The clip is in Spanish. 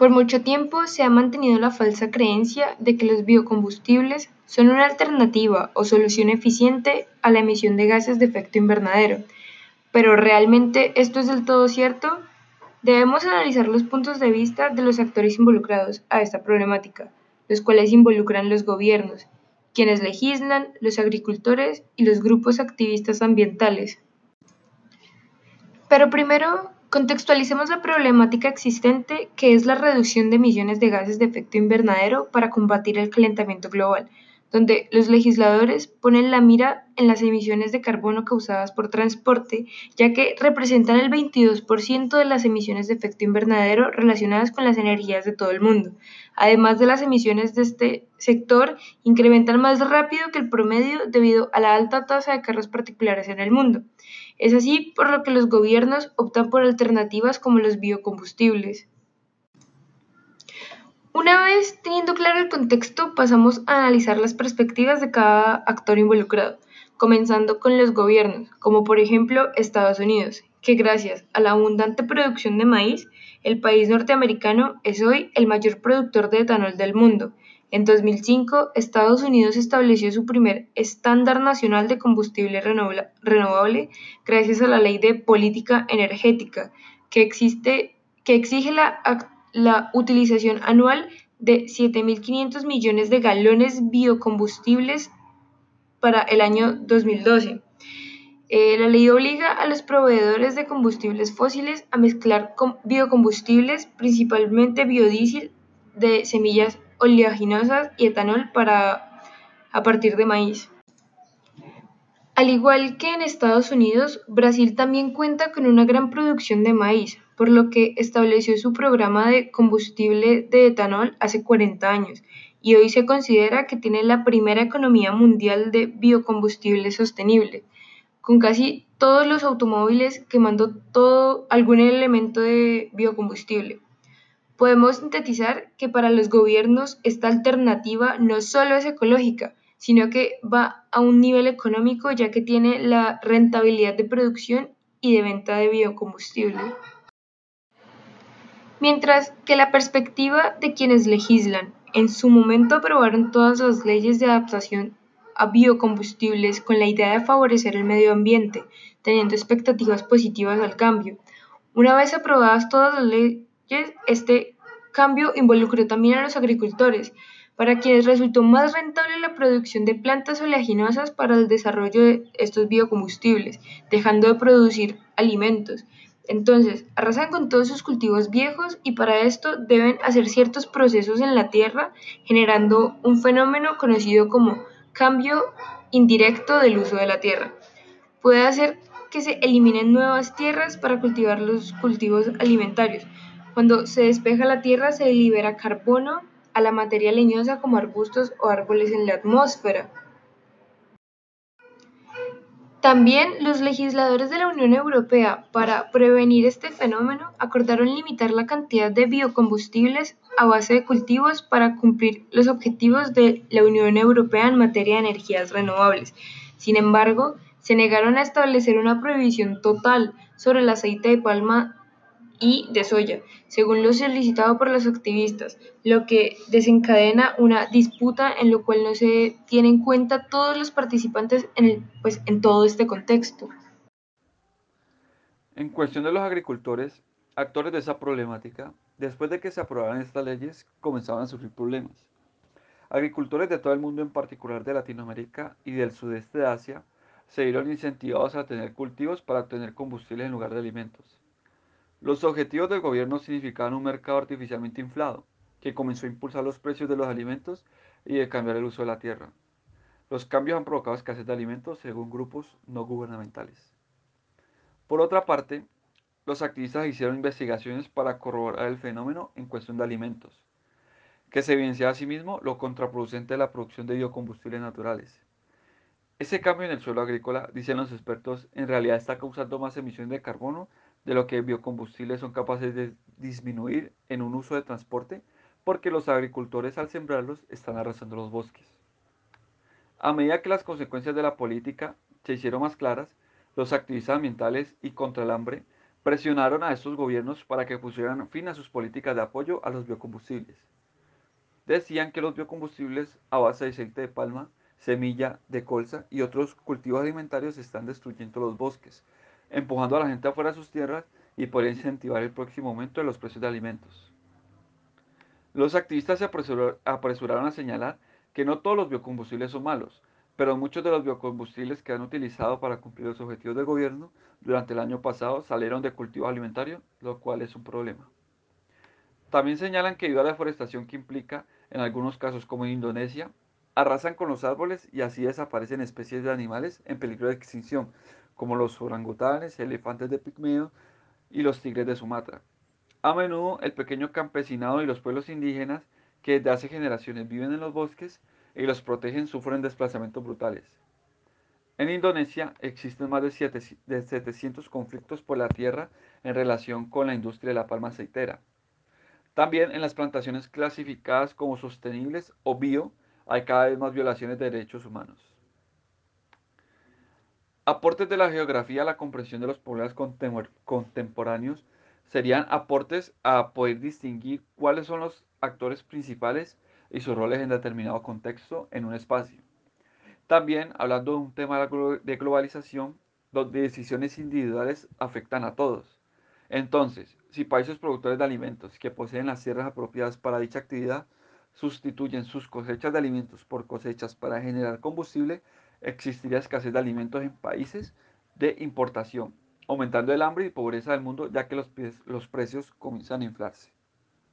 Por mucho tiempo se ha mantenido la falsa creencia de que los biocombustibles son una alternativa o solución eficiente a la emisión de gases de efecto invernadero. Pero ¿realmente esto es del todo cierto? Debemos analizar los puntos de vista de los actores involucrados a esta problemática, los cuales involucran los gobiernos, quienes legislan, los agricultores y los grupos activistas ambientales. Pero primero Contextualicemos la problemática existente que es la reducción de emisiones de gases de efecto invernadero para combatir el calentamiento global, donde los legisladores ponen la mira en las emisiones de carbono causadas por transporte, ya que representan el 22% de las emisiones de efecto invernadero relacionadas con las energías de todo el mundo. Además de las emisiones de este sector, incrementan más rápido que el promedio debido a la alta tasa de carros particulares en el mundo. Es así por lo que los gobiernos optan por alternativas como los biocombustibles. Una vez teniendo claro el contexto, pasamos a analizar las perspectivas de cada actor involucrado, comenzando con los gobiernos, como por ejemplo Estados Unidos, que gracias a la abundante producción de maíz, el país norteamericano es hoy el mayor productor de etanol del mundo en 2005, Estados Unidos estableció su primer estándar nacional de combustible renovable gracias a la Ley de Política Energética, que, exige la, la utilización anual de 7.500 millones de galones biocombustibles para el año 2012. Eh, la ley obliga a los proveedores de combustibles fósiles a mezclar biocombustibles, principalmente biodiesel de semillas oleaginosas y etanol para, a partir de maíz. Al igual que en Estados Unidos, Brasil también cuenta con una gran producción de maíz, por lo que estableció su programa de combustible de etanol hace 40 años y hoy se considera que tiene la primera economía mundial de biocombustible sostenible, con casi todos los automóviles quemando todo algún elemento de biocombustible. Podemos sintetizar que para los gobiernos esta alternativa no solo es ecológica, sino que va a un nivel económico ya que tiene la rentabilidad de producción y de venta de biocombustible. Mientras que la perspectiva de quienes legislan en su momento aprobaron todas las leyes de adaptación a biocombustibles con la idea de favorecer el medio ambiente, teniendo expectativas positivas al cambio. Una vez aprobadas todas las leyes, este cambio involucró también a los agricultores, para quienes resultó más rentable la producción de plantas oleaginosas para el desarrollo de estos biocombustibles, dejando de producir alimentos. Entonces, arrasan con todos sus cultivos viejos y para esto deben hacer ciertos procesos en la tierra, generando un fenómeno conocido como cambio indirecto del uso de la tierra. Puede hacer que se eliminen nuevas tierras para cultivar los cultivos alimentarios, cuando se despeja la tierra se libera carbono a la materia leñosa como arbustos o árboles en la atmósfera. También los legisladores de la Unión Europea, para prevenir este fenómeno, acordaron limitar la cantidad de biocombustibles a base de cultivos para cumplir los objetivos de la Unión Europea en materia de energías renovables. Sin embargo, se negaron a establecer una prohibición total sobre el aceite de palma y de soya, según lo solicitado por los activistas, lo que desencadena una disputa en lo cual no se tienen en cuenta todos los participantes en, pues, en todo este contexto. En cuestión de los agricultores, actores de esa problemática, después de que se aprobaran estas leyes, comenzaban a sufrir problemas. Agricultores de todo el mundo, en particular de Latinoamérica y del sudeste de Asia, se vieron incentivados a tener cultivos para obtener combustible en lugar de alimentos. Los objetivos del gobierno significaban un mercado artificialmente inflado, que comenzó a impulsar los precios de los alimentos y de cambiar el uso de la tierra. Los cambios han provocado escasez de alimentos según grupos no gubernamentales. Por otra parte, los activistas hicieron investigaciones para corroborar el fenómeno en cuestión de alimentos, que se evidencia asimismo lo contraproducente de la producción de biocombustibles naturales. Ese cambio en el suelo agrícola, dicen los expertos, en realidad está causando más emisiones de carbono de lo que biocombustibles son capaces de disminuir en un uso de transporte porque los agricultores al sembrarlos están arrasando los bosques. A medida que las consecuencias de la política se hicieron más claras, los activistas ambientales y contra el hambre presionaron a estos gobiernos para que pusieran fin a sus políticas de apoyo a los biocombustibles. Decían que los biocombustibles a base de aceite de palma, semilla de colza y otros cultivos alimentarios están destruyendo los bosques, empujando a la gente afuera de sus tierras y podría incentivar el próximo aumento de los precios de alimentos. Los activistas se apresuraron a señalar que no todos los biocombustibles son malos, pero muchos de los biocombustibles que han utilizado para cumplir los objetivos del gobierno durante el año pasado salieron de cultivo alimentario, lo cual es un problema. También señalan que debido a la deforestación que implica, en algunos casos como en Indonesia, arrasan con los árboles y así desaparecen especies de animales en peligro de extinción, como los orangutanes, elefantes de pigmeo y los tigres de Sumatra. A menudo el pequeño campesinado y los pueblos indígenas que desde hace generaciones viven en los bosques y los protegen sufren desplazamientos brutales. En Indonesia existen más de 700 conflictos por la tierra en relación con la industria de la palma aceitera. También en las plantaciones clasificadas como sostenibles o bio hay cada vez más violaciones de derechos humanos. Aportes de la geografía a la comprensión de los problemas contemporáneos serían aportes a poder distinguir cuáles son los actores principales y sus roles en determinado contexto en un espacio. También hablando de un tema de globalización, donde decisiones individuales afectan a todos. Entonces, si países productores de alimentos que poseen las tierras apropiadas para dicha actividad sustituyen sus cosechas de alimentos por cosechas para generar combustible, existiría escasez de alimentos en países de importación, aumentando el hambre y pobreza del mundo ya que los, precios comienzan a inflarse.